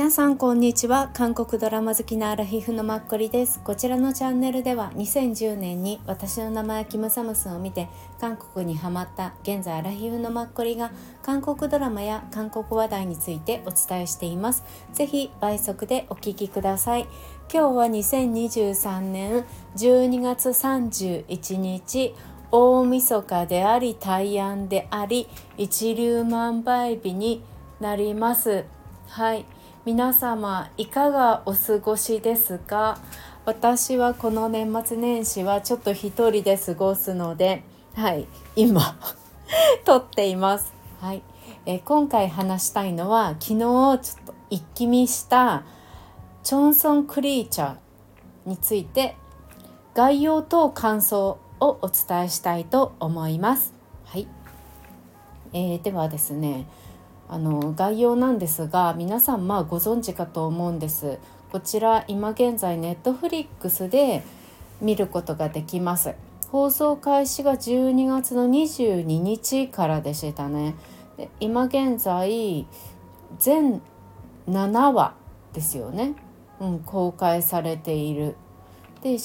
皆さんこんにちは。韓国ドラマ好きなアラヒフのマッコリです。こちらのチャンネルでは2010年に私の名前キムサムスンを見て韓国にハマった現在アラヒフのマッコリが韓国ドラマや韓国話題についてお伝えしています。ぜひ倍速でお聞きください。今日は2023年12月31日大晦日であり大安であり一粒万倍日になります。はい。皆様いかがお過ごしですか？私はこの年末年始はちょっと一人で過ごすのではい今 撮っています。はい、えー、今回話したいのは昨日ちょっと一気見したチョンソンクリーチャーについて概要と感想をお伝えしたいと思います。はい、えー、ではですねあの概要なんですが皆さんまあご存知かと思うんです。こちら今現在ネットフリックスで見ることができます。放送開始が12月の22日からでしたね。で今現在全7話ですよね、うん、公開されている。で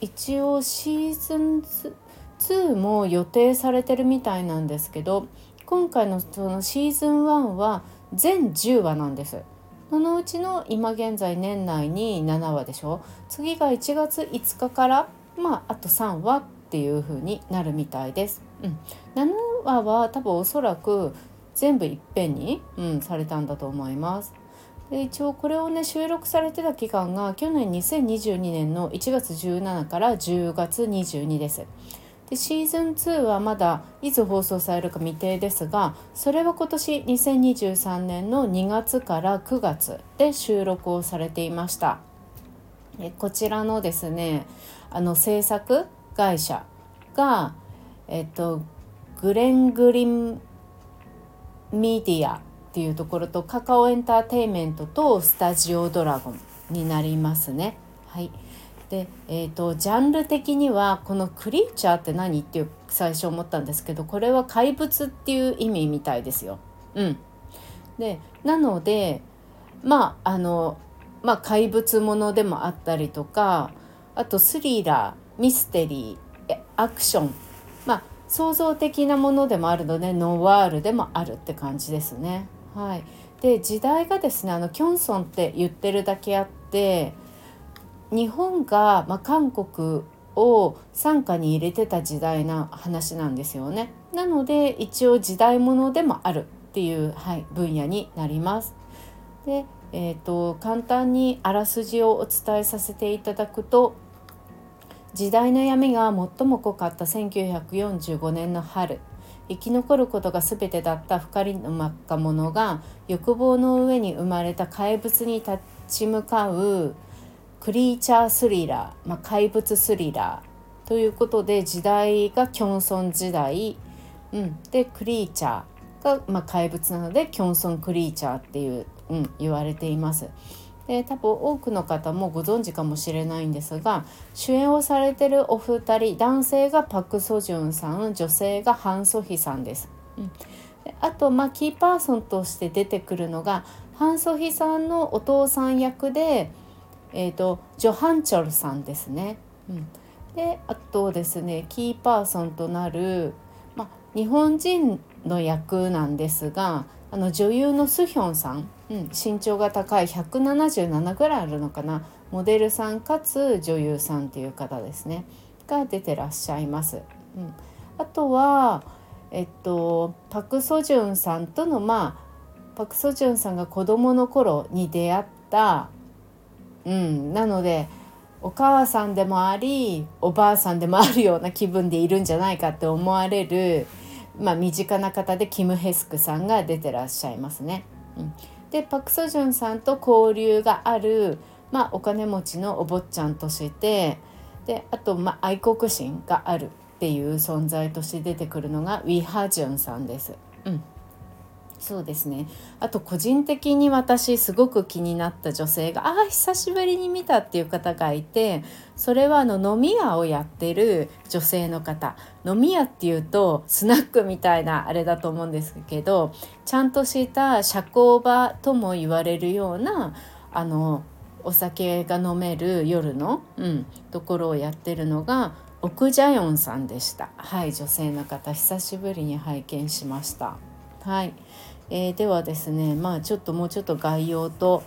一応シーズン2も予定されてるみたいなんですけど今回のそのシーズン1は全10話なんです。そのうちの今現在年内に7話でしょ次が1月5日からまああと3話っていう風になるみたいです。うん、7話は多分おそらく全部いっぺんに、うん、されたんだと思います。で一応これをね収録されてた期間が去年2022年の1月17から10月22です。でシーズン2はまだいつ放送されるか未定ですがそれは今年2023年の2月から9月で収録をされていましたこちらのですねあの制作会社がえっとグレングリンミディアっていうところとカカオエンターテインメントとスタジオドラゴンになりますねはい。で、えーと、ジャンル的にはこのクリーチャーって何っていう最初思ったんですけどこれは怪物っていう意味みたいですよ。うん、でなのでまああのまあ怪物ものでもあったりとかあとスリラーミステリーアクションまあ創造的なものでもあるのでノワールでもあるって感じですね。はい、で時代がですねあのキョンソンって言ってるだけあって日本が、まあ、韓国を傘下に入れてた時代な話なんですよね。なので一応時代物でもあるっていう、はい、分野になります。で、えーと、簡単にあらすじをお伝えさせていただくと時代の闇が最も濃かった1945年の春生き残ることが全てだった2人の若者が欲望の上に生まれた怪物に立ち向かうクリーチャースリラー、まあ、怪物スリラーということで時代がキョンソン時代、うん、でクリーチャーが、まあ、怪物なのでキョンソンクリーチャーっていう、うん、言われています。で多分多くの方もご存知かもしれないんですが主演をされてるお二人男性がパク・ソジュンさん女性がハン・ソヒさんです。うん、あと、まあ、キーパーソンとして出てくるのがハン・ソヒさんのお父さん役でえーと、ジョハンチョルさんですね。うん、であとですねキーパーソンとなる、まあ、日本人の役なんですがあの女優のスヒョンさん、うん、身長が高い177ぐらいあるのかな。モデルさんかつ女優さんっていう方ですね。が出てらっしゃいます。うん、あとはえっとパク・ソジュンさんとのまあパク・ソジュンさんが子どもの頃に出会ったうん、なのでお母さんでもありおばあさんでもあるような気分でいるんじゃないかって思われる、まあ、身近な方でキム・ヘスクさんが出てらっしゃいますね。うん、でパク・ソジュンさんと交流がある、まあ、お金持ちのお坊ちゃんとしてであと、まあ、愛国心があるっていう存在として出てくるのがウィ・ハジュンさんです。うんそうですね。あと個人的に私すごく気になった女性がああ久しぶりに見たっていう方がいてそれはあの飲み屋をやってる女性の方。飲み屋っていうとスナックみたいなあれだと思うんですけどちゃんとした社交場とも言われるようなあのお酒が飲める夜の、うん、ところをやってるのが奥ジャヨンさんでした。はい女性の方久しぶりに拝見しました。はい、えー、ではですねまあちょっともうちょっと概要と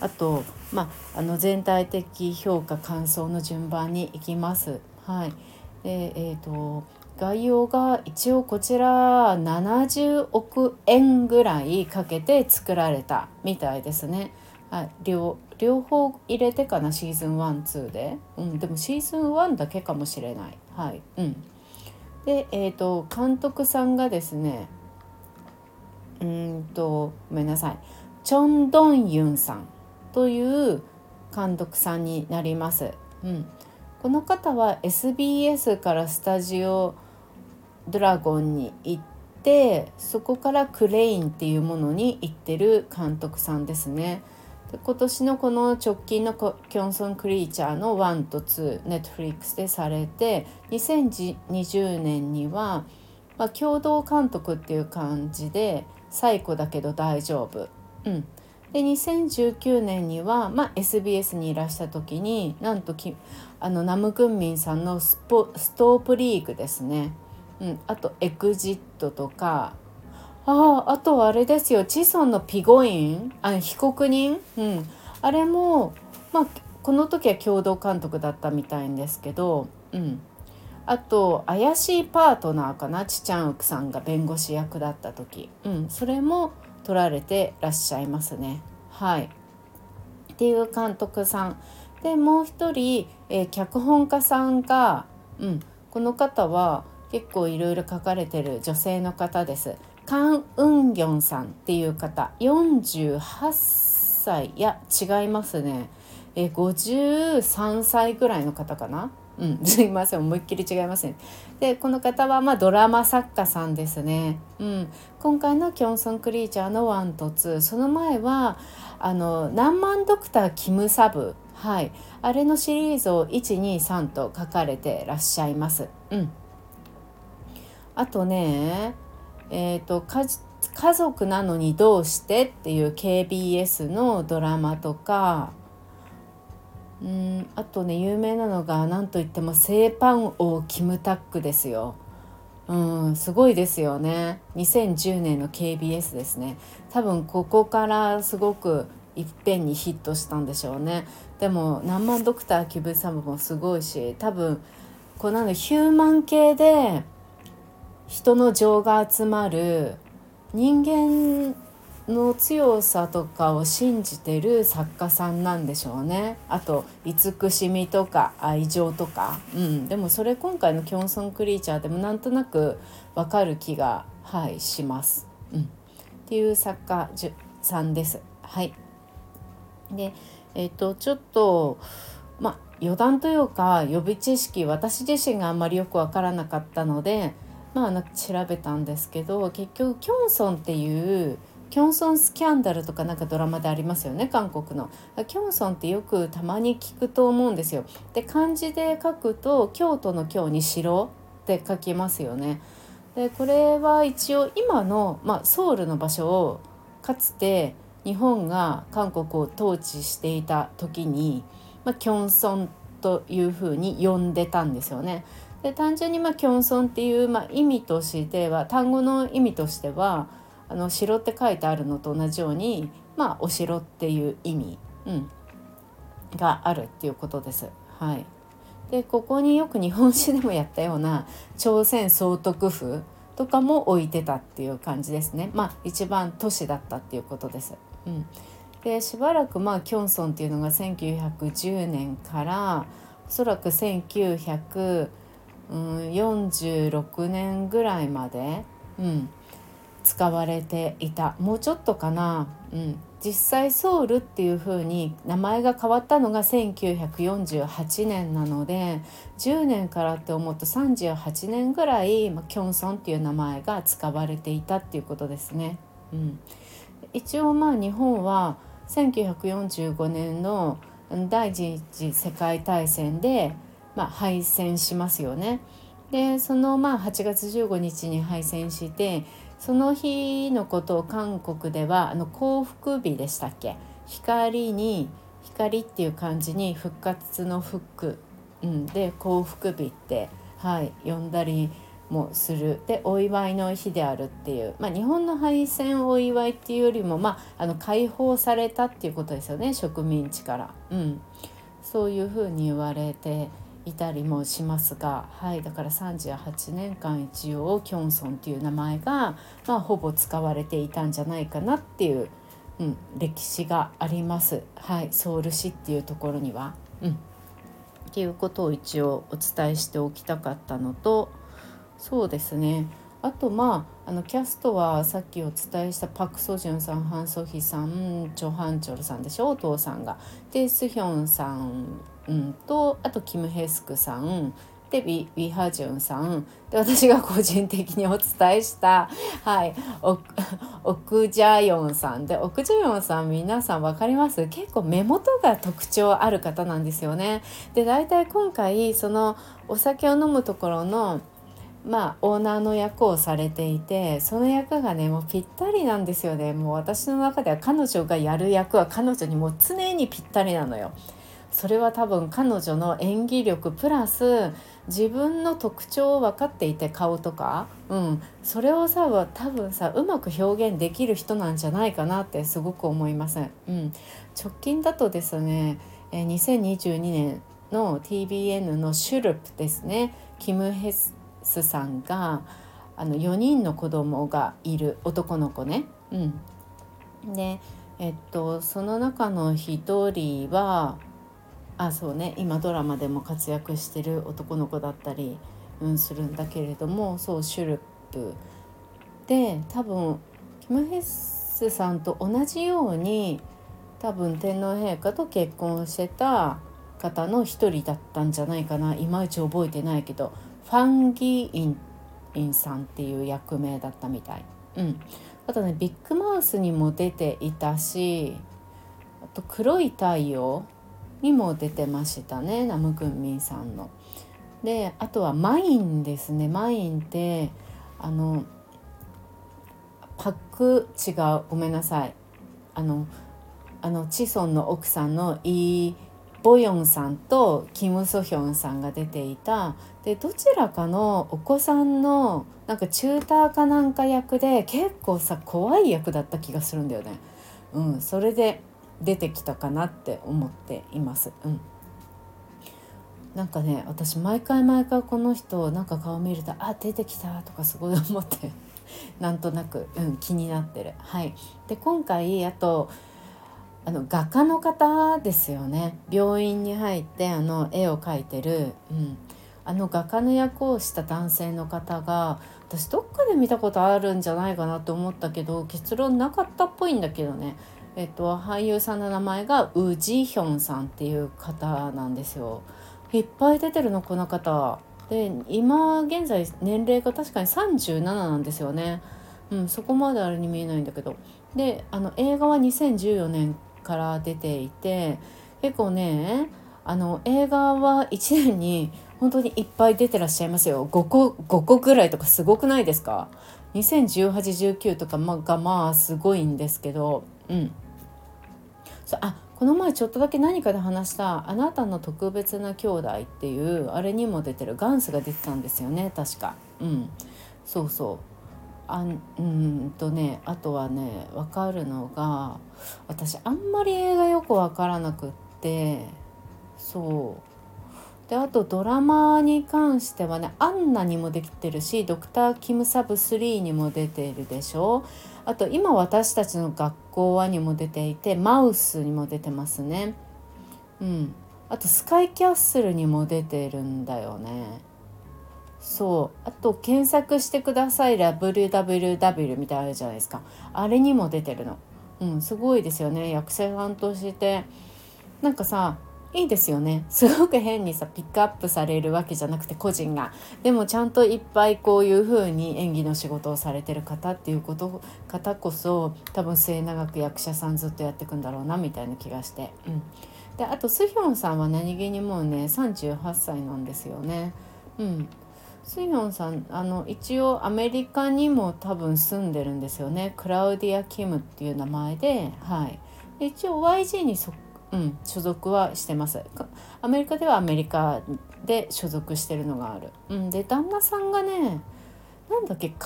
あと、まあ、あの全体的評価感想の順番にいきます。はいでえーと、概要が一応こちら70億円ぐらいかけて作られたみたいですね。はい、両両方入れてかなシーズン12で、うん、でもシーズン1だけかもしれない。はいうん、で、えーと監督さんがですねうんとごめんなさいチョン・ドンユンさんという監督さんになります。うん、この方は SBS からスタジオドラゴンに行ってそこからクレインっていうものに行ってる監督さんですね。で今年のこの直近のキョンソン・クリーチャーの1と2ネットフリックスでされて2020年には、まあ、共同監督っていう感じで最古だけど大丈夫。うん、で2019年には、まあ、SBS にいらした時になんときあのナム・グンミンさんのスポストープリーグですね、うん、あとエグジットとかあああとあれですよ。チソンのピゴイン？あ被告人、うん、あれも、まあ、この時は共同監督だったみたいんですけど、うん、あと怪しいパートナーかな？チチャンウクさんが弁護士役だった時、うん、それも撮られてらっしゃいますね。はい。っていう監督さん。でもう一人、えー、脚本家さんが、うん、この方は結構いろいろ書かれてる女性の方です。カン・ウンギョンさんっていう方。48歳。いや違いますね、えー、53歳ぐらいの方かな？うん、すいません。思いっきり違いますね。でこの方はまあドラマ作家さんですね。うん、今回の「キョンソン・クリーチャー」の1と2その前はあの「何万ドクター・キム・サブ」はい。あれのシリーズを123と書かれてらっしゃいます。うん、あとねえっ、ー、と家族なのにどうしてっていう KBS のドラマとかうんあとね有名なのが何といってもセーパン王キムタックですよ。うんすごいですよね。2010年の KBS ですね。多分ここからすごくいっぺんにヒットしたんでしょうね。でも「何万ドクターキブサム」もすごいし多分このヒューマン系で人の情が集まる人間の強さとかを信じてる作家さんなんでしょうね。あと慈しみとか愛情とか、うん、でもそれ今回の「キョンソン・クリーチャー」でもなんとなくわかる気が、はい、します、うん。っていう作家さんです。はい。でえっ、ー、とちょっとまあ余談というか予備知識私自身があんまりよく分からなかったのでまあ調べたんですけど結局キョンソンっていうキョンソンスキャンダルとかなんかドラマでありますよね韓国の。キョンソンってよくたまに聞くと思うんですよ。で漢字で書くと京都の京に城って書きますよね。でこれは一応今の、まあ、ソウルの場所をかつて日本が韓国を統治していた時に、まあ、キョンソンというふうに呼んでたんですよね。で単純にまあキョンソンっていう、まあ、意味としては単語の意味としてはあの城って書いてあるのと同じように、まあ、お城っていう意味、うん、があるっていうことです。はい、でここによく日本史でもやったような朝鮮総督府とかも置いてたっていう感じですね。まあ一番都市だったっていうことです。うん、でしばらくまあキョンソンっていうのが1910年からおそらく1946年ぐらいまで、うん、使われていたもうちょっとかな、うん、実際ソウルっていう風に名前が変わったのが1948年なので10年からって思うと38年ぐらい、まあ、キョンソンっていう名前が使われていたっていうことですね。うん、一応まあ日本は1945年の第一次世界大戦で、まあ、敗戦しますよね。でそのまあ8月15日に敗戦してその日のことを韓国ではあの幸福日でしたっけ？光に光っていう感じに復活の復、うん、で幸福日って、はい、呼んだりもする。でお祝いの日であるっていう、まあ、日本の敗戦お祝いっていうよりも、まあ、あの解放されたっていうことですよね植民地から、うん、そういうふうに言われていたりもしますが、はい、だから38年間一応キョンソンっていう名前が、まあ、ほぼ使われていたんじゃないかなっていう、うん、歴史があります、はい、ソウル市っていうところには。うん、っていうことを一応お伝えしておきたかったのと。そうですねあとまああのキャストはさっきお伝えしたパク・ソジュンさんハン・ソヒさんチョ・ハンチョルさんでしょ？お父さんが。でスヒョンさん、うん、とあとキム・ヘスクさんでウィハジュンさんで私が個人的にお伝えしたはいオク ジャヨンさんでオクジャヨンさん皆さん分かります？結構目元が特徴ある方なんですよね。で大体今回そのお酒を飲むところのまあ、オーナーの役をされていてその役がねもうぴったりなんですよねもう私の中では彼女がやる役は彼女にもう常にぴったりなのよ。それは多分彼女の演技力プラス自分の特徴を分かっていて顔とか、うん、それをさ多分さうまく表現できる人なんじゃないかなってすごく思います。うん、直近だとですね2022年の TBN のシュルプですねキム・ヘススさんがあの4人の子供がいる男の子ね。うん、でえっとその中の1人はあそうね。今ドラマでも活躍してる男の子だったり、うん、するんだけれどもそうシュルップ。で多分キム・ヘッスさんと同じように多分天皇陛下と結婚してた方の一人だったんじゃないかな。いまいち覚えてないけどファンギーインさんっていう役名だったみたい。うん、あとねビッグマウスにも出ていたしあと黒い太陽にも出てましたねナムクンミンさんの。であとはマインですねマインってあのパク違うごめんなさいあのあのチソンの奥さんのイ・ボヨンさんとキム・ソヒョンさんが出ていたでどちらかのお子さんのなんかチューターかなんか役で結構さ怖い役だった気がするんだよね。うん、それで出てきたかなって思っています。うん。なんかね私毎回毎回この人なんか顔見るとあ出てきたとかすごい思って なんとなく、うん、気になってる。はい、で今回あとあの画家の方ですよね。病院に入ってあの絵を描いてる、うん、あの画家の役をした男性の方が私どっかで見たことあるんじゃないかなと思ったけど結論なかったっぽいんだけどね、えっと、俳優さんの名前がウ・ジヒョンさんっていう方なんですよ。いっぱい出てるのこの方。で今現在年齢が確かに37なんですよね。うん、そこまであれに見えないんだけどであの映画は2014年から出ていて結構ねあの映画は1年に本当にいっぱい出てらっしゃいますよ5個 ,5 個ぐらいとかすごくないですか？201819とかがまあすごいんですけどうんそあこの前ちょっとだけ何かで話した「あなたの特別な兄弟」っていうあれにも出てるガンスが出てたんですよね確か。うん。そうそう。あうんとねあとはね分かるのが私あんまり映画よく分からなくってそう。であとドラマに関してはねアンナにもできてるしドクター・キム・サブ3にも出てるでしょ？あと今私たちの学校はにも出ていてマウスにも出てますね。うん。あとスカイキャッスルにも出てるんだよね。そう。あと検索してください。WWW みたいなあるじゃないですか。あれにも出てるの。うん。すごいですよね。役者さんとして。なんかさいいですよね。すごく変にさピックアップされるわけじゃなくて個人が。でもちゃんといっぱいこういう風に演技の仕事をされてる方っていうこと方こそ多分末永く役者さんずっとやっていくんだろうなみたいな気がして、うん、であとスヒョンさんは何気にもうね38歳なんですよね。うん。スヒョンさんあの一応アメリカにも多分住んでるんですよね。クラウディア・キムっていう名前で,、はい、一応 YG にそっうん、所属はしてます。アメリカではアメリカで所属してるのがある、うん、で旦那さんがねなんだっけ監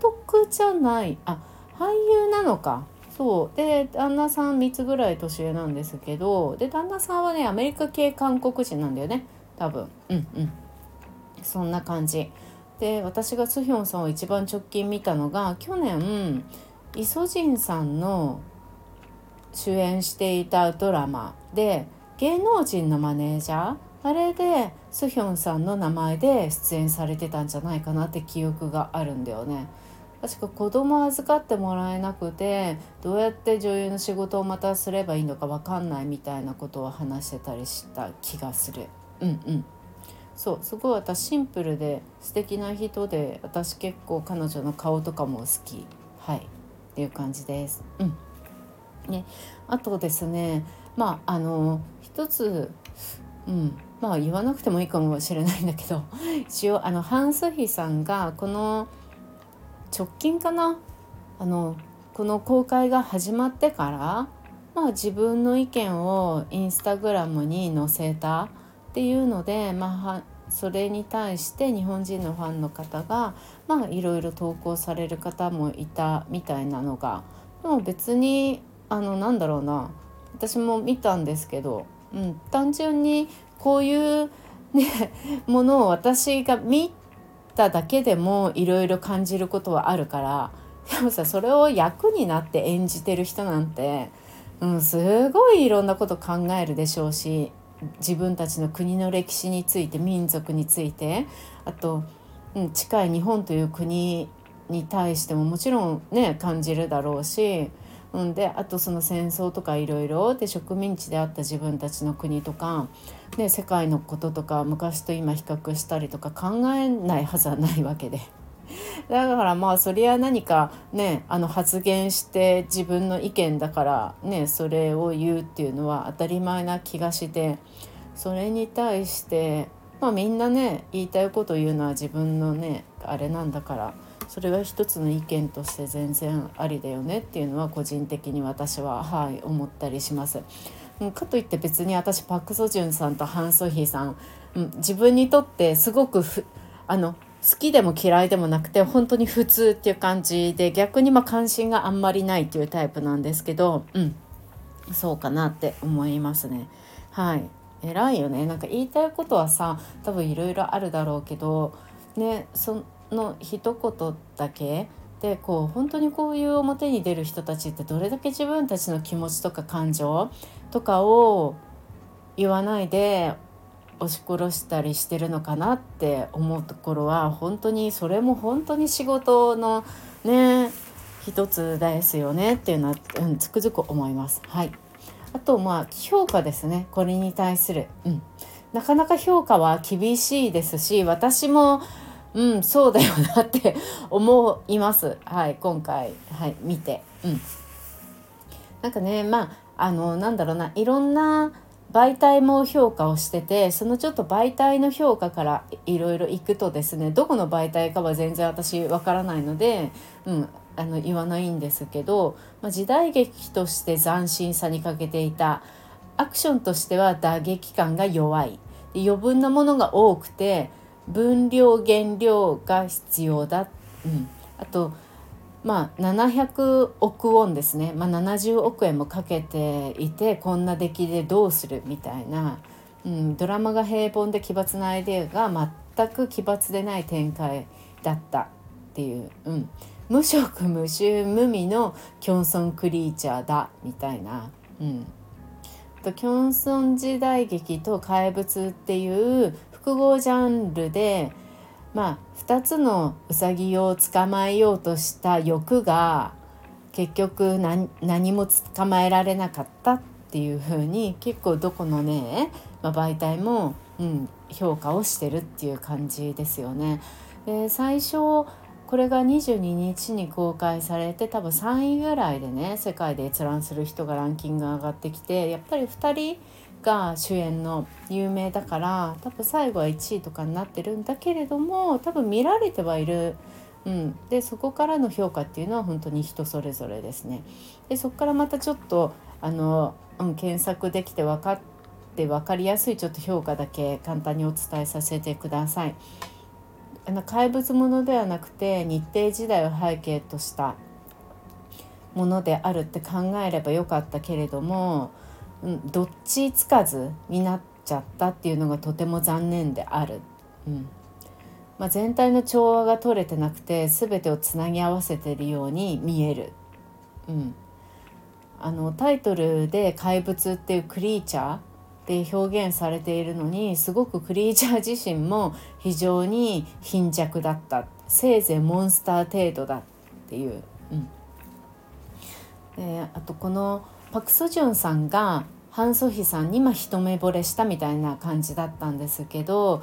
督じゃない。あ俳優なのか。そう。で旦那さん3つぐらい年上なんですけどで旦那さんはねアメリカ系韓国人なんだよね。多分。うんうん。そんな感じ。で私がスヒョンさんを一番直近見たのが去年イソジンさんの主演していたドラマで芸能人のマネージャーあれでスヒョンさんの名前で出演されてたんじゃないかなって記憶があるんだよね。確か子供預かってもらえなくてどうやって女優の仕事をまたすればいいのか分かんないみたいなことを話してたりした気がする。うんうんそうすごい私シンプルで素敵な人で私結構彼女の顔とかも好きはいっていう感じです。うんね、あとですねまああの一つ、うん、まあ言わなくてもいいかもしれないんだけど 一応あのハン・スヒさんがこの直近かな？あのこの公開が始まってから、まあ、自分の意見をインスタグラムに載せたっていうので、まあ、それに対して日本人のファンの方がまあいろいろ投稿される方もいたみたいなのがでも別にあのなんだろうな。私も見たんですけど、うん、単純にこういうね ものを私が見ただけでもいろいろ感じることはあるからでもさそれを役になって演じてる人なんて、うん、すごいいろんなこと考えるでしょうし自分たちの国の歴史について民族についてあと、うん、近い日本という国に対してももちろんね感じるだろうしうん、であとその戦争とかいろいろで植民地であった自分たちの国とか、ね、世界のこととか昔と今比較したりとか考えないはずはないわけで。だからまあそりゃ何かねあの発言して自分の意見だからねそれを言うっていうのは当たり前な気がしてそれに対してまあみんなね言いたいこと言うのは自分のねあれなんだから。それは一つの意見として全然ありだよねっていうのは個人的に私ははい思ったりします。かといって別に私パク・ソジュンさんとハン・ソヒーさん、うん、自分にとってすごくあの好きでも嫌いでもなくて本当に普通っていう感じで逆にま関心があんまりないっていうタイプなんですけど、うん、そうかなって思いますね。はい偉いよねなんか言いたいことはさ多分いろいろあるだろうけどねその一言だけ？でこう本当にこういう表に出る人たちってどれだけ自分たちの気持ちとか感情？とかを言わないで押し殺したりしてるのかなって思うところは本当にそれも本当に仕事のね一つですよねっていうのは、うん、つくづく思います。はい、あとまあ評価ですね。これに対する、うん、なかなか評価は厳しいですし私もうんそうだよなって思います。はい今回。はい見て。うん。なんかねまああのなんだろうな。いろんな媒体も評価をしててそのちょっと媒体の評価からいろいろいくとですねどこの媒体かは全然私わからないので、うん、あの言わないんですけど、まあ、時代劇として斬新さに欠けていたアクションとしては打撃感が弱い。余分なものが多くて分量原料が必要だ、うん、あとまあ700億ウォンですね、まあ、70億円もかけていてこんな出来でどうするみたいな、うん、ドラマが平凡で奇抜なアイデアが全く奇抜でない展開だったっていう、うん、無色無臭無味のキョンソンクリーチャーだみたいな。うん。キョンソン時代劇と怪物っていう複合ジャンルで、まあ、2つのウサギを捕まえようとした欲が結局何も捕まえられなかったっっていう風に結構どこのね、まあ、媒体も、うん、評価をしてるっていう感じですよね。で最初これが22日に公開されて多分3位ぐらいでね世界で閲覧する人がランキング上がってきてやっぱり2人が主演の有名だから多分最後は1位とかになってるんだけれども多分見られてはいる。うん、でそこからの評価っていうのは本当に人それぞれですね。でそこからまたちょっとあの、うん、検索できて分かって分かりやすいちょっと評価だけ簡単にお伝えさせてください。あの怪物ものではなくて日程時代を背景としたものであるって考えればよかったけれども、うん、どっちつかずになっちゃったっていうのがとても残念である。うん。まあ、全体の調和が取れてなくて全てをつなぎ合わせてるように見える。うん、あのタイトルで「怪物」っていうクリーチャーで表現されているのにすごくクリーチャー自身も非常に貧弱だった。せいぜいモンスター程度だっていう、うん。あとこのパク・ソジュンさんがハン・ソヒさんにま一目惚れしたみたいな感じだったんですけど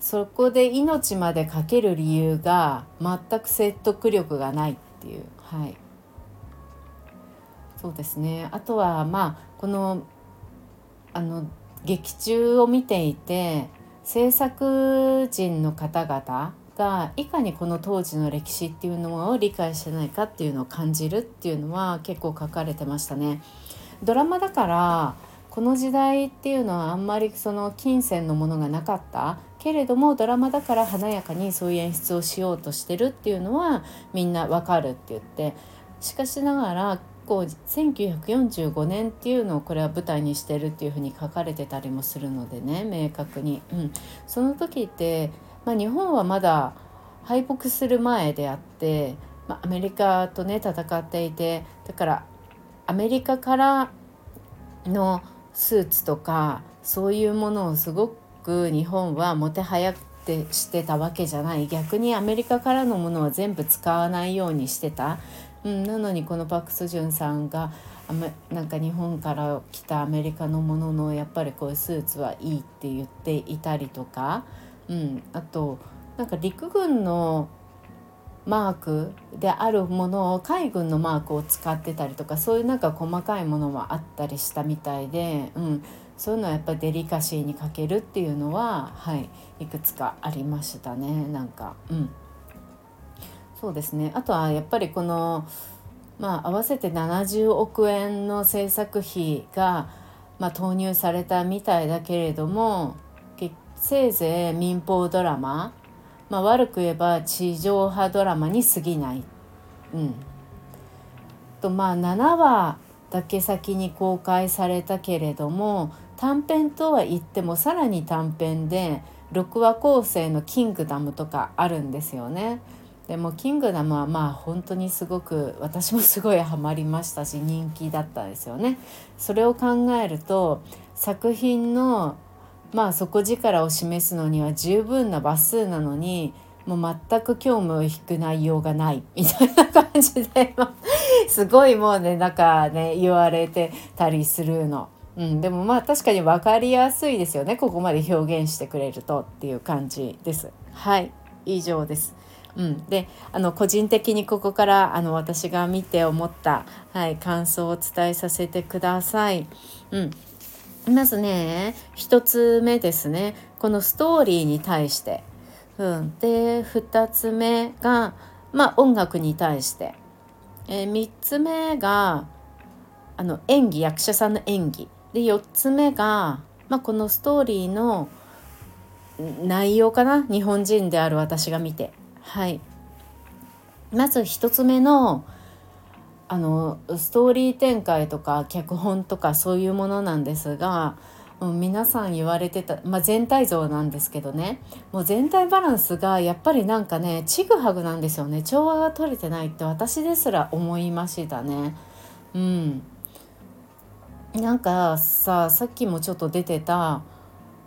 そこで命までかける理由が全く説得力がないっていう。はい。そうですね。あとはまあこのあの劇中を見ていて制作人の方々がいかにこの当時の歴史っていうのを理解してないかっていうのを感じるっていうのは結構書かれてましたね。ドラマだからこの時代っていうのはあんまりその金銭のものがなかった。けれどもドラマだから華やかにそういう演出をしようとしてるっていうのはみんなわかるって言って。しかしながら構1945年っていうのをこれは舞台にしてるっていうふうに書かれてたりもするのでね明確に、うん、その時って、まあ、日本はまだ敗北する前であって、まあ、アメリカとね戦っていてだからアメリカからのスーツとかそういうものをすごく日本はもてはやってしてたわけじゃない。逆にアメリカからのものは全部使わないようにしてた。うん、なのにこのパク・スジュンさんがなんか日本から来たアメリカのもののやっぱりこういうスーツはいいって言っていたりとか、うん、あとなんか陸軍のマークであるものを海軍のマークを使ってたりとかそういうなんか細かいものもあったりしたみたいで、うん、そういうのはやっぱりデリカシーに欠けるっていうのは、はい、いくつかありましたねなんか。うん。そうですね。あとはやっぱりこの、まあ、合わせて70億円の制作費が、まあ、投入されたみたいだけれどもせいぜい民放ドラマ、まあ、悪く言えば地上波ドラマに過ぎない。うん、とまあ7話だけ先に公開されたけれども短編とは言ってもさらに短編で6話構成の「キングダム」とかあるんですよね。でも「キングダム」はまあ本当にすごく私もすごいハマりましたし人気だったですよね。それを考えると作品のまあ底力を示すのには十分な話数なのにもう全く興味を引く内容がないみたいな感じで すごいもうねなんかね言われてたりするの。うん、でもまあ確かに分かりやすいですよねここまで表現してくれるとっていう感じです。はい以上です。うん、であの個人的にここからあの私が見て思った、はい、感想をお伝えさせてください。うんまずね1つ目ですね。このストーリーに対して、うん、で2つ目が、まあ、音楽に対して、えー、3つ目があの演技役者さんの演技。で4つ目が、まあ、このストーリーの内容かな？日本人である私が見て。はい。まず1つ目のあのストーリー展開とか脚本とかそういうものなんですが皆さん言われてた、まあ、全体像なんですけどね。もう全体バランスがやっぱりなんかねちぐはぐなんですよね。調和が取れてないって私ですら思いましたね。うん。なんかささっきもちょっと出てた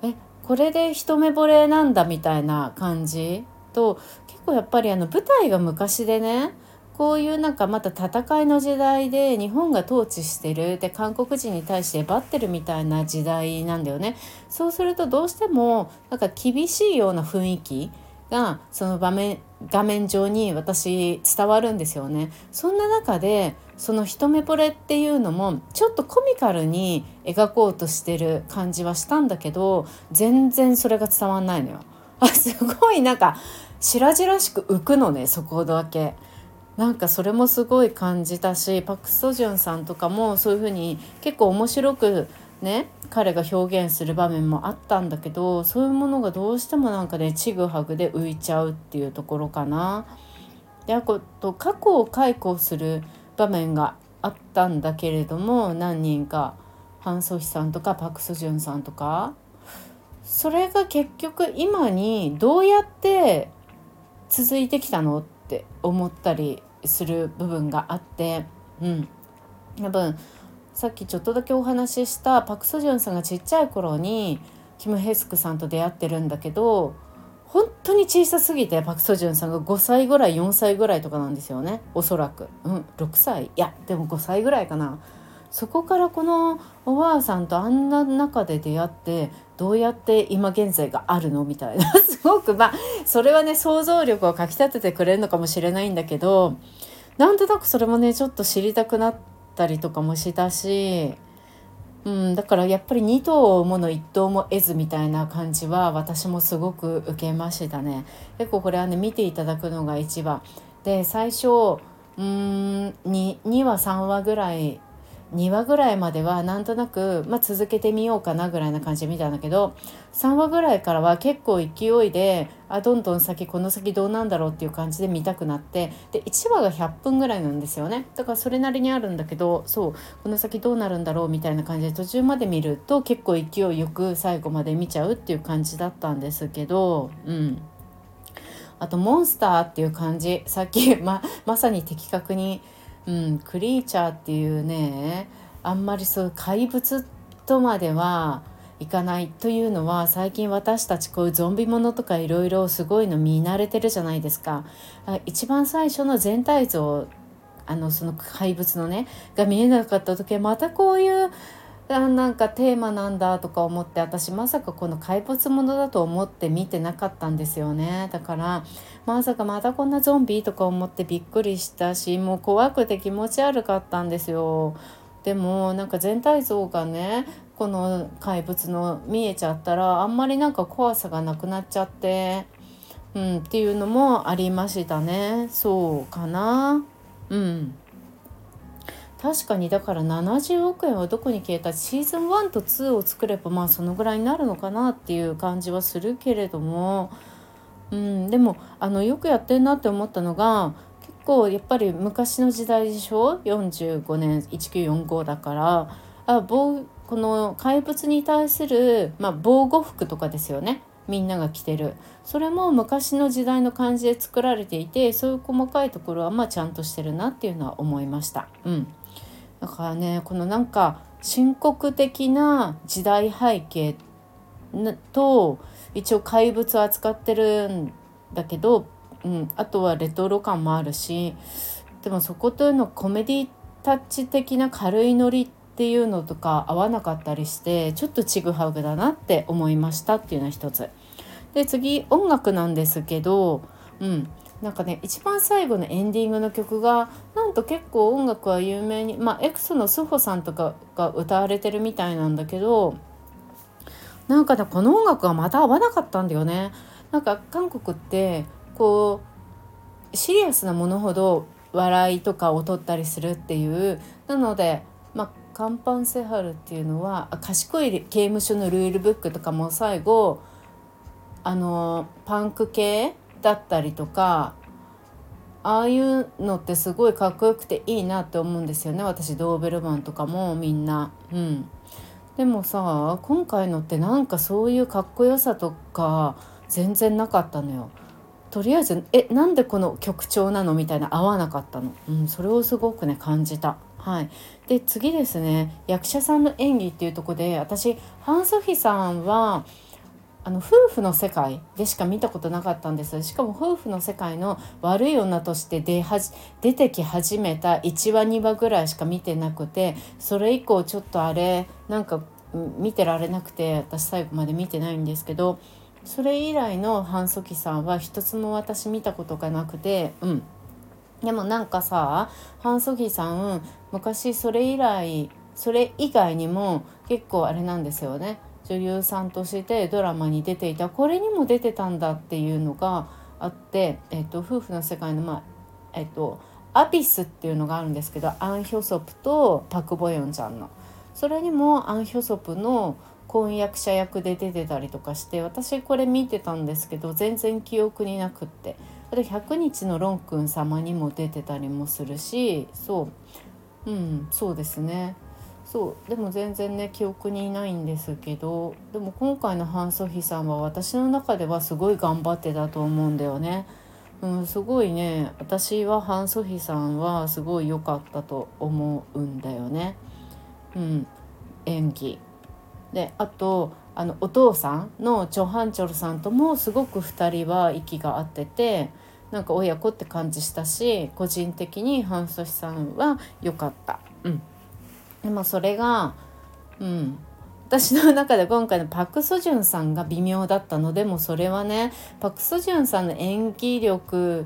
えこれで一目惚れなんだみたいな感じと結構やっぱりあの舞台が昔でねこういうなんかまた戦いの時代で日本が統治してるで韓国人に対してバッてるみたいな時代なんだよね。そうするとどうしてもなんか厳しいような雰囲気がその場面画面上に私伝わるんですよね。そんな中でその一目惚れっていうのもちょっとコミカルに描こうとしてる感じはしたんだけど全然それが伝わんないのよ。あすごいなんか白々しく浮くのねそこだけ。なんかそれもすごい感じたしパク・ソジュンさんとかもそういう風に結構面白くね彼が表現する場面もあったんだけどそういうものがどうしてもなんかねちぐはぐで浮いちゃうっていうところかな。であと過去を解雇する場面があったんだけれども何人かハン・ソヒさんとかパク・ソジュンさんとかそれが結局今にどうやって続いてきたのって思ったりする部分があってうん。多分さっきちょっとだけお話ししたパク・ソジュンさんがちっちゃい頃にキム・ヘスクさんと出会ってるんだけど本当に小さすぎてパク・ソジュンさんが5歳ぐらい4歳ぐらいとかなんですよね。おそらく。うん6歳。いやでも5歳ぐらいかなそこからこのおばあさんとあんな中で出会ってどうやって今現在があるのみたいな すごくまあそれはね想像力をかきたててくれるのかもしれないんだけどなんとなくそれもねちょっと知りたくなったりとかもしたし、うん、だからやっぱり2頭もの1頭も得ずみたいな感じは私もすごく受けましたね。結構これはね見ていただくのが一番で最初うん 2, 2話3話ぐらい2話ぐらいまではなんとなく、まあ、続けてみようかなぐらいな感じで見たんだけど3話ぐらいからは結構勢いであどんどん先この先どうなんだろうっていう感じで見たくなってで1話が100分ぐらいなんですよねだからそれなりにあるんだけどそうこの先どうなるんだろうみたいな感じで途中まで見ると結構勢いよく最後まで見ちゃうっていう感じだったんですけどうん。あとモンスターっていう感じさっきままさに的確にうん、クリーチャーっていうねあんまりそう怪物とまではいかないというのは最近私たちこういうゾンビものとかいろいろすごいの見慣れてるじゃないですか。一番最初の全体像あのその怪物のねが見えなかった時はまたこういうあなんかテーマなんだとか思って私まさかこの怪物ものだと思って見てなかったんですよね。だからまさかまたこんなゾンビとか思ってびっくりしたしもう怖くて気持ち悪かったんですよ。でもなんか全体像がねこの怪物の見えちゃったらあんまりなんか怖さがなくなっちゃって、うん、っていうのもありましたね。そうかな。うん。確かにだから70億円はどこに消えた？シーズン1と2を作ればまあそのぐらいになるのかなっていう感じはするけれども、うん、でもあのよくやってんなって思ったのが結構やっぱり昔の時代でしょ？45年1945だから。あこの怪物に対する、まあ、防護服とかですよね。みんなが着てる。それも昔の時代の感じで作られていてそういう細かいところはまあちゃんとしてるなっていうのは思いました。うん。だからねこのなんか深刻的な時代背景と一応怪物を扱ってるんだけど、うん、あとはレトロ感もあるしでもそこというのコメディタッチ的な軽いノリっていうのとか合わなかったりしてちょっとちぐはぐだなって思いましたっていうのは一つ。で次音楽なんですけど、うん、なんかね一番最後のエンディングの曲がなんと結構音楽は有名にまあエクソのスホさんとかが歌われてるみたいなんだけどなんかねこの音楽がまた合わなかったんだよね。なんか韓国ってこうシリアスなものほど笑いとかを取ったりするっていうなのでまあカンパンセハルっていうのは賢い刑務所のルールブックとかも最後あのパンク系だったりとかああいうのってすごいかっこよくていいなって思うんですよね私ドーベルマンとかもみんな。うん、でもさ今回のってなんかそういうかっこよさとか全然なかったのよ。とりあえずえなんでこの曲調なの？みたいな合わなかったの、うん、それをすごくね感じた。はい、で次ですね役者さんの演技っていうとこで私ハン・ソフィさんはあの夫婦の世界でしか見たことなかったんです。しかも夫婦の世界の悪い女として出はじ出てき始めた1話2話ぐらいしか見てなくてそれ以降ちょっとあれなんか見てられなくて私最後まで見てないんですけどそれ以来のハン・ソキさんは一つも私見たことがなくてうん。でもなんかさハン・ソキさん昔それ以来それ以外にも結構あれなんですよね。女優さんとしてドラマに出ていたこれにも出てたんだっていうのがあって、えーと、夫婦の世界の、まあえーと、アビスっていうのがあるんですけどアン・ヒョソプとパク・ボヨンちゃんの。それにもアン・ヒョソプの婚約者役で出てたりとかして私これ見てたんですけど全然記憶になくって。あと100日のロンくん様にも出てたりもするしそう。うんそうですね。そうでも全然ね記憶にないんですけどでも今回のハン・ソヒさんは私の中ではすごい頑張ってたと思うんだよね。うん、すごいね私はハン・ソヒさんはすごい良かったと思うんだよね。うん、演技であとあのお父さんのチョ・ハンチョルさんともすごく2人は息が合っててなんか親子って感じしたし個人的にハン・ソヒさんは良かった。うんでもそれがうん私の中で今回のパク・ソジュンさんが微妙だったのでもそれはねパク・ソジュンさんの演技力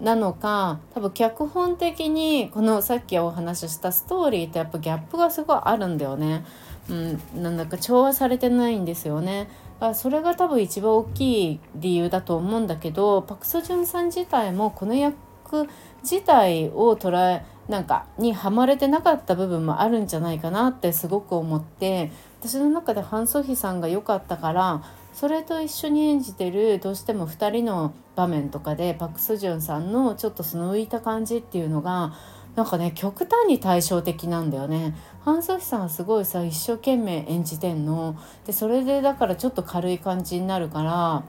なのか多分脚本的にこのさっきお話ししたストーリーとやっぱギャップがすごいあるんだよね。うん、なんだか調和されてないんですよね。それが多分一番大きい理由だと思うんだけどパク・ソジュンさん自体もこの役自体を捉えなんかにはまれてなかった部分もあるんじゃないかなってすごく思って私の中でハン・ソヒさんが良かったからそれと一緒に演じてるどうしても2人の場面とかでパク・ソジュンさんのちょっとその浮いた感じっていうのがなんかね極端に対照的なんだよね。ハン・ソヒさんはすごいさ一生懸命演じてんの。でそれでだからちょっと軽い感じになるから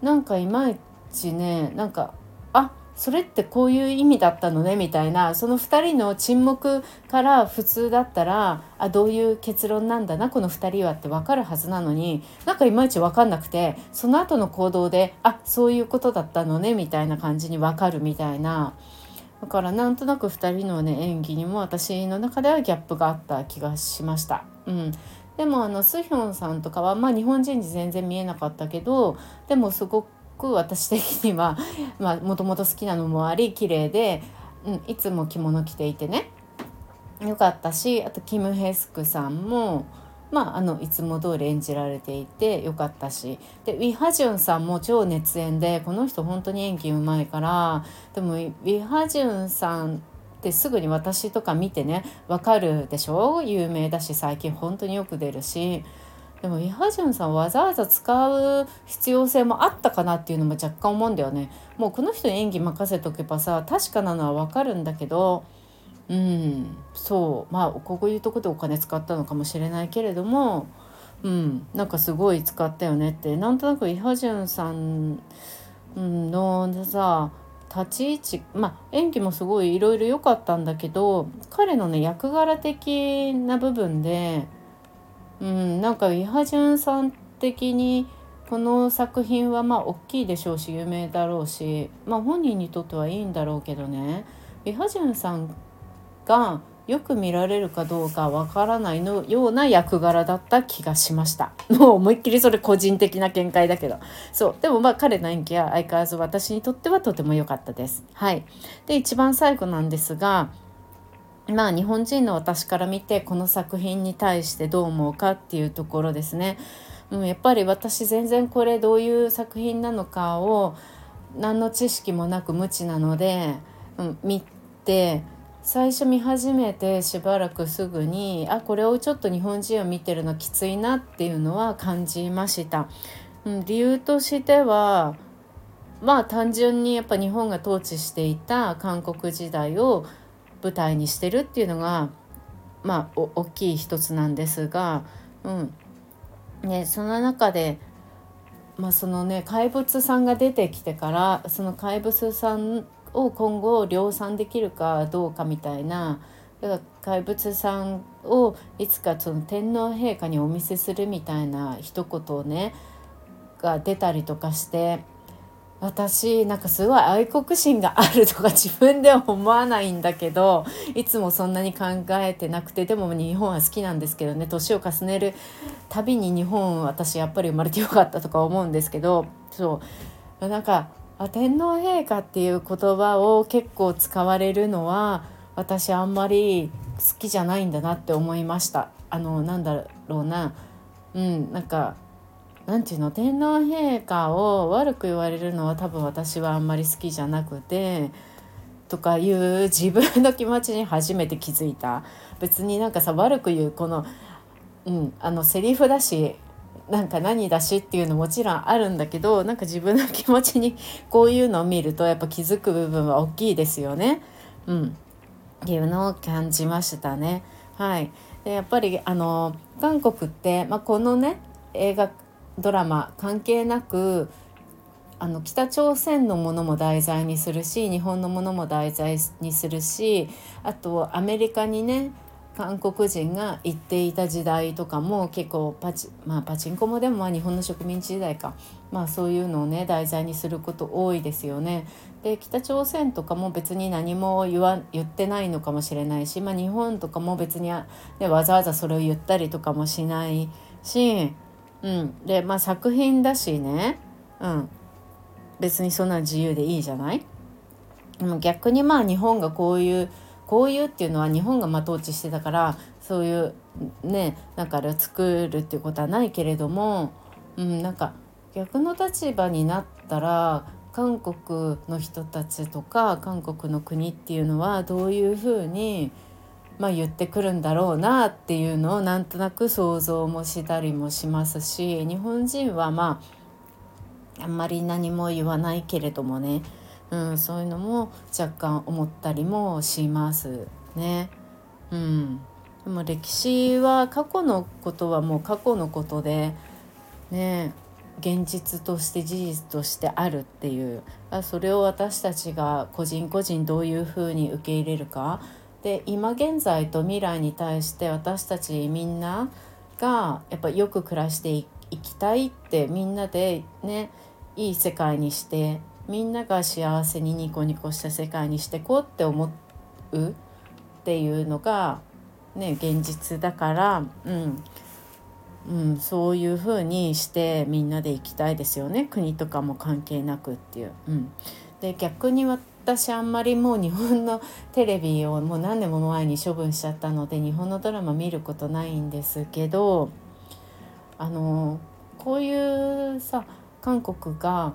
なんかいまいちねなんかそれってこういう意味だったのねみたいなその2人の沈黙から普通だったらあどういう結論なんだなこの2人はって分かるはずなのになんかいまいち分かんなくてその後の行動であそういうことだったのねみたいな感じに分かるみたいな。だからなんとなく2人のね演技にも私の中ではギャップがあった気がしました。うん、でもあのスヒョンさんとかは、まあ、日本人に全然見えなかったけどでもすごく私的には もともと好きなのもあり綺麗で、うん、いつも着物着ていてね。よかったしあとキム・ヘスクさんも。まあ、あのいつも通り演じられていてよかったし。でウィ・ハジュンさんも超熱演でこの人本当に演技うまいからでもウィ・ハジュンさんってすぐに私とか見てねわかるでしょ？有名だし最近本当によく出るし。でもイハジュンさんわざわざ使う必要性もあったかなっていうのも若干思うんだよね。もうこの人に演技任せとけばさ確かなのはわかるんだけどうんそうまあこういうとこでお金使ったのかもしれないけれどもうんなんかすごい使ったよねってなんとなくイハジュンさんのさ立ち位置まあ演技もすごいいろいろ良かったんだけど彼のね役柄的な部分でうんなんかイハジュンさん的にこの作品はまあ大きいでしょうし有名だろうし、まあ、本人にとってはいいんだろうけどね。イハジュンさんがよく見られるかどうかわからないのような役柄だった気がしました。もう思いっきりそれ個人的な見解だけど。そう。でもまあ彼の演技は相変わらず私にとってはとても良かったです。はい。で一番最後なんですがまあ日本人の私から見てこの作品に対してどう思うかっていうところですね。うん、やっぱり私全然これどういう作品なのかを何の知識もなく無知なので、うん、見て最初見始めてしばらくすぐにあこれをちょっと日本人を見てるのきついなっていうのは感じました。うん、理由としてはまあ単純にやっぱ日本が統治していた韓国時代を舞台にしてるっていうのがまあ大きい一つなんですが、うん。ね、その中で、まあ、そのね怪物さんが出てきてからその怪物さんを今後量産できるかどうかみたいなだから怪物さんをいつかその天皇陛下にお見せするみたいな一言をねが出たりとかして私なんかすごい愛国心があるとか自分では思わないんだけどいつもそんなに考えてなくてでも日本は好きなんですけどね年を重ねるたびに日本私やっぱり生まれてよかったとか思うんですけどそうなんか天皇陛下っていう言葉を結構使われるのは私あんまり好きじゃないんだなって思いました。あのなんだろうなうんなんかなんていうの天皇陛下を悪く言われるのは多分私はあんまり好きじゃなくてとかいう自分の気持ちに初めて気づいた別になんかさ悪く言うこのうんあのセリフだしなんか何だしっていうのもちろんあるんだけどなんか自分の気持ちにこういうのを見るとやっぱ気づく部分は大きいですよね。うん、っていうのを感じましたね。はい、でやっぱりあの韓国って、まあ、このね映画ドラマ関係なくあの北朝鮮のものも題材にするし日本のものも題材にするしあとアメリカにね韓国人が行っていた時代とかも結構パチ,、まあ、パチンコもでもまあ日本の植民地時代か、まあ、そういうのをね題材にすること多いですよね。で北朝鮮とかも別に何も言わ言ってないのかもしれないし、まあ、日本とかも別に、ね、わざわざそれを言ったりとかもしないしうん、でまあ作品だしね、うん、別にそんな自由でいいじゃない？でも逆にまあ日本がこういうこういうっていうのは日本がま統治してたからそういうねなんか作るっていうことはないけれども、うん、なんか逆の立場になったら韓国の人たちとか韓国の国っていうのはどういうふうにまあ、言ってくるんだろうなっていうのをなんとなく想像もしたりもしますし日本人はまああんまり何も言わないけれどもね、うん、そういうのも若干思ったりもしますね。うん、でも歴史は過去のことはもう過去のことでね現実として事実としてあるっていう。それを私たちが個人個人どういうふうに受け入れるかで今現在と未来に対して私たちみんながやっぱよく暮らしていきたいってみんなでねいい世界にしてみんなが幸せにニコニコした世界にしてこうって思うっていうのがね現実だからうん。うん、そういうふうにしてみんなで行きたいですよね。国とかも関係なくっていう。うん、で逆に私あんまりもう日本のテレビをもう何年も前に処分しちゃったので日本のドラマ見ることないんですけどあのこういうさ韓国が、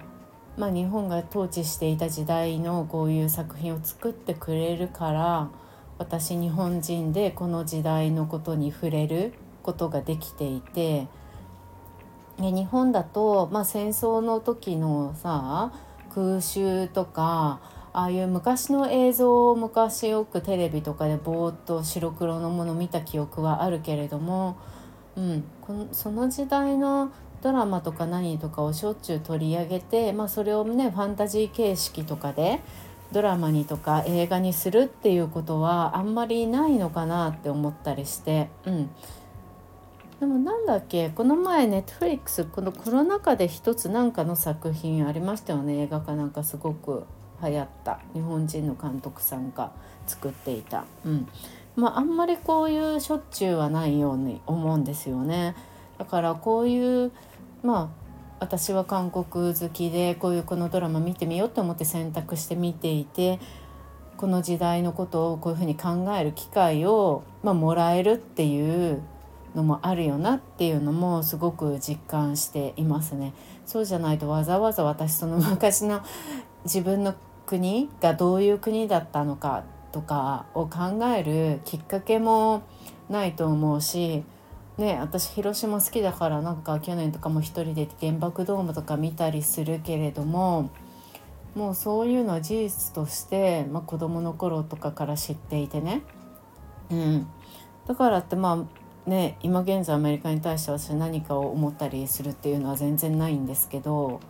まあ、日本が統治していた時代のこういう作品を作ってくれるから私日本人でこの時代のことに触れることができていて日本だと、まあ、戦争の時のさ空襲とかああいう昔の映像を昔よくテレビとかでぼーっと白黒のもの見た記憶はあるけれども、うん、このその時代のドラマとか何とかをしょっちゅう取り上げて、まあ、それをねファンタジー形式とかでドラマにとか映画にするっていうことはあんまりないのかなって思ったりして、うん、でもなんだっけこの前ネットフリックスこのコロナ禍で一つなんかの作品ありましたよね映画かなんかすごく。流行った日本人の監督さんが作っていた、うんまあ、あんまりこういうしょっちゅうはないように思うんですよね。だからこういうまあ私は韓国好きでこういうこのドラマ見てみようと思って選択して見ていてこの時代のことをこういうふうに考える機会を、まあ、もらえるっていうのもあるよなっていうのもすごく実感していますね。そうじゃないとわざわざ私その昔の自分の国がどういう国だったのかとかを考えるきっかけもないと思うし、ね、私広島好きだからなんか去年とかも一人で原爆ドームとか見たりするけれどももうそういうのは事実として、まあ、子どもの頃とかから知っていてね、うん、だからってまあね今現在アメリカに対して私何かを思ったりするっていうのは全然ないんですけど。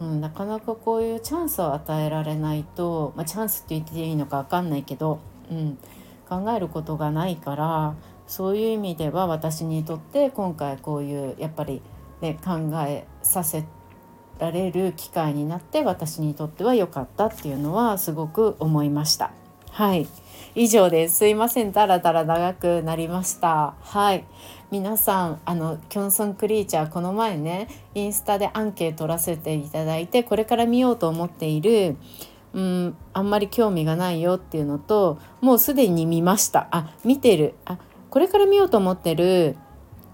うん、なかなかこういうチャンスを与えられないと、まあ、チャンスって言っていいのか分かんないけど、うん、考えることがないからそういう意味では私にとって今回こういうやっぱり、ね、考えさせられる機会になって私にとっては良かったっていうのはすごく思いました。はい。以上ですすいません。だらだら長くなりました。はい。皆さんあのキョンソンクリーチャーこの前ねインスタでアンケート取らせていただいてこれから見ようと思っているうんあんまり興味がないよっていうのともうすでに見ました。あ見てる。あこれから見ようと思ってる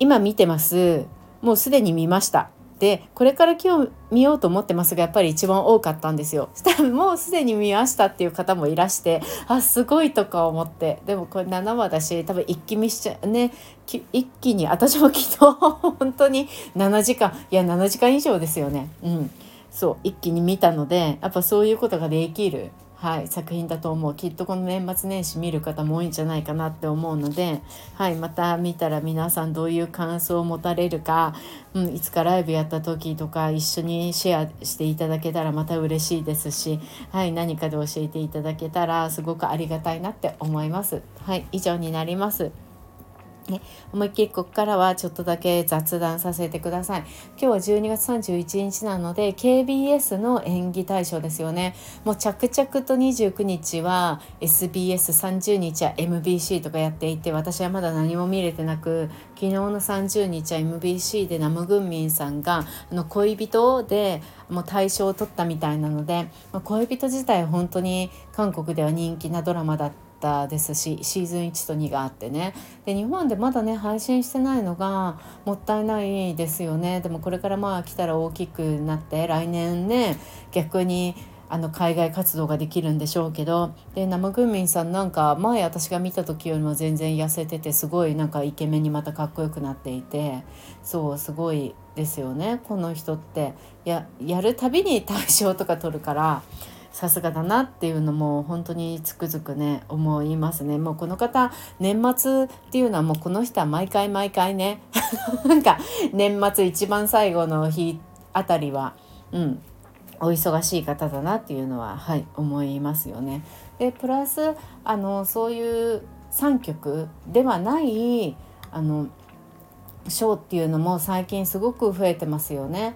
今見てます。もうすでに見ました。でこれから今日見ようと思ってますがやっぱり一番多かったんですよ。したらもうすでに見ましたっていう方もいらしてあすごいとか思ってでもこれ7話だし多分一気見しちゃうね一気に私も昨日 本当に7時間いや7時間以上ですよね。うんそう一気に見たのでやっぱそういうことができるはい、作品だと思うきっとこの年末年始見る方も多いんじゃないかなって思うので、はい、また見たら皆さんどういう感想を持たれるか、うん、いつかライブやった時とか一緒にシェアしていただけたらまた嬉しいですし、はい、何かで教えていただけたらすごくありがたいなって思います。はい、以上になります。ね、思いっきりここからはちょっとだけ雑談させてください。今日は12月31日なので KBS の演技大賞ですよね。もう着々と29日は SBS30 日は MBC とかやっていて私はまだ何も見れてなく昨日の30日は MBC でナムグンミンさんがあの恋人でもう大賞を取ったみたいなので、まあ、恋人自体本当に韓国では人気なドラマだったったですしシーズン1と2があってね。で日本でまだね配信してないのがもったいないですよね。でもこれからまあ来たら大きくなって来年ね逆にあの海外活動ができるんでしょうけど。で生グミンさんなんか前私が見た時よりも全然痩せててすごいなんかイケメンにまたかっこよくなっていて。そうすごいですよね。この人って。ややるたびに大賞とか取るからさすがだなっていうのも本当につくづくね思いますねもうこの方年末っていうのはもうこの人は毎回毎回ね なんか年末一番最後の日あたりはうんお忙しい方だなっていうのははい思いますよね。でプラスあのそういう3曲ではないあのショーっていうのも最近すごく増えてますよね。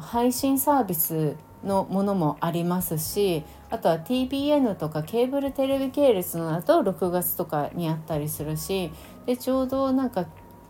配信サービスのものもありますしあとは TBN とかケーブルテレビ系列のだと6月とかにあったりするしでちょうどなんか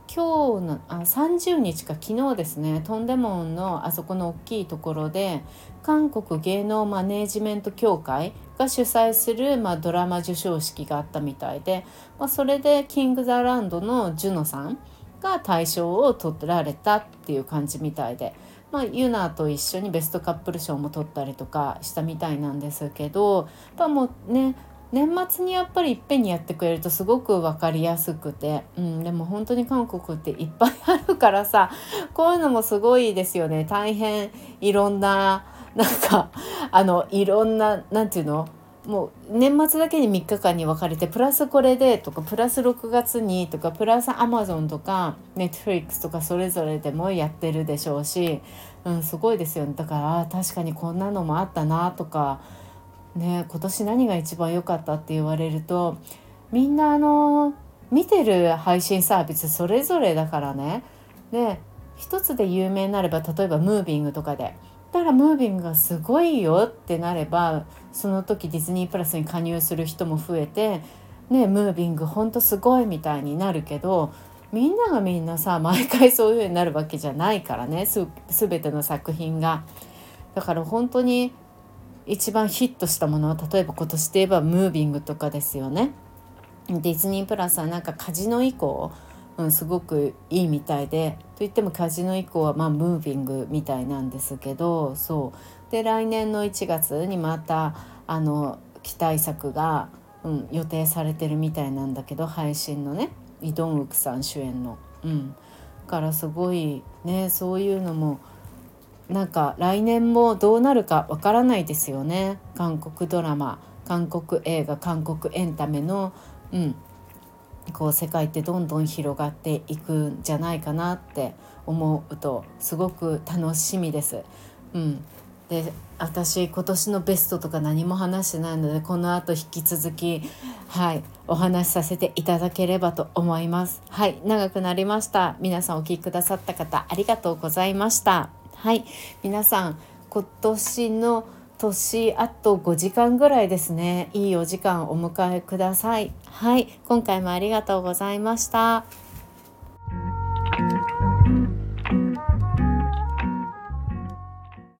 今日のあ30日か昨日ですねトンデモンのあそこの大きいところで韓国芸能マネージメント協会が主催する、まあ、ドラマ授賞式があったみたいで、まあ、それでキング・ザ・ランドのジュノさんが大賞を取られたっていう感じみたいでまあ、ユナと一緒にベストカップル賞も取ったりとかしたみたいなんですけどやっぱもうね年末にやっぱりいっぺんにやってくれるとすごく分かりやすくて、うん、でも本当に韓国っていっぱいあるからさこういうのもすごいですよね。大変いろんななんかあのいろんな何て言うの？もう年末だけに3日間に分かれてプラスこれでとかプラス6月にとかプラスアマゾンとかネットフリックスとかそれぞれでもやってるでしょうし、うん、すごいですよねだから確かにこんなのもあったなとかね今年何が一番良かったって言われるとみんなあの見てる配信サービスそれぞれだからねで一つで有名になれば例えばムービングとかで。だからムービングがすごいよってなればその時ディズニープラスに加入する人も増えて、ね、ムービングほんとすごいみたいになるけどみんながみんなさ毎回そういう風になるわけじゃないからねす全ての作品が。だから本当に一番ヒットしたものは例えば今年で言えばムービングとかですよね。ディズニープラスはなんかカジノ以降、うん、すごくいいみたいでといってもカジノ以降はまあムービングみたいなんですけどそうで来年の1月にまたあの期待作が、うん、予定されてるみたいなんだけど配信のねイ・ドンウクさん主演の。うん、からすごいねそういうのもなんか来年もどうなるかわからないですよね韓国ドラマ韓国映画韓国エンタメの、うん、こう世界ってどんどん広がっていくんじゃないかなって思うとすごく楽しみです。うん、で私今年のベストとか何も話してないのでこの後引き続きはいお話しさせていただければと思います。はい長くなりました皆さんお聴きくださった方ありがとうございました。はい皆さん今年の年あと5時間ぐらいですねいいお時間お迎えくださいはい今回もありがとうございました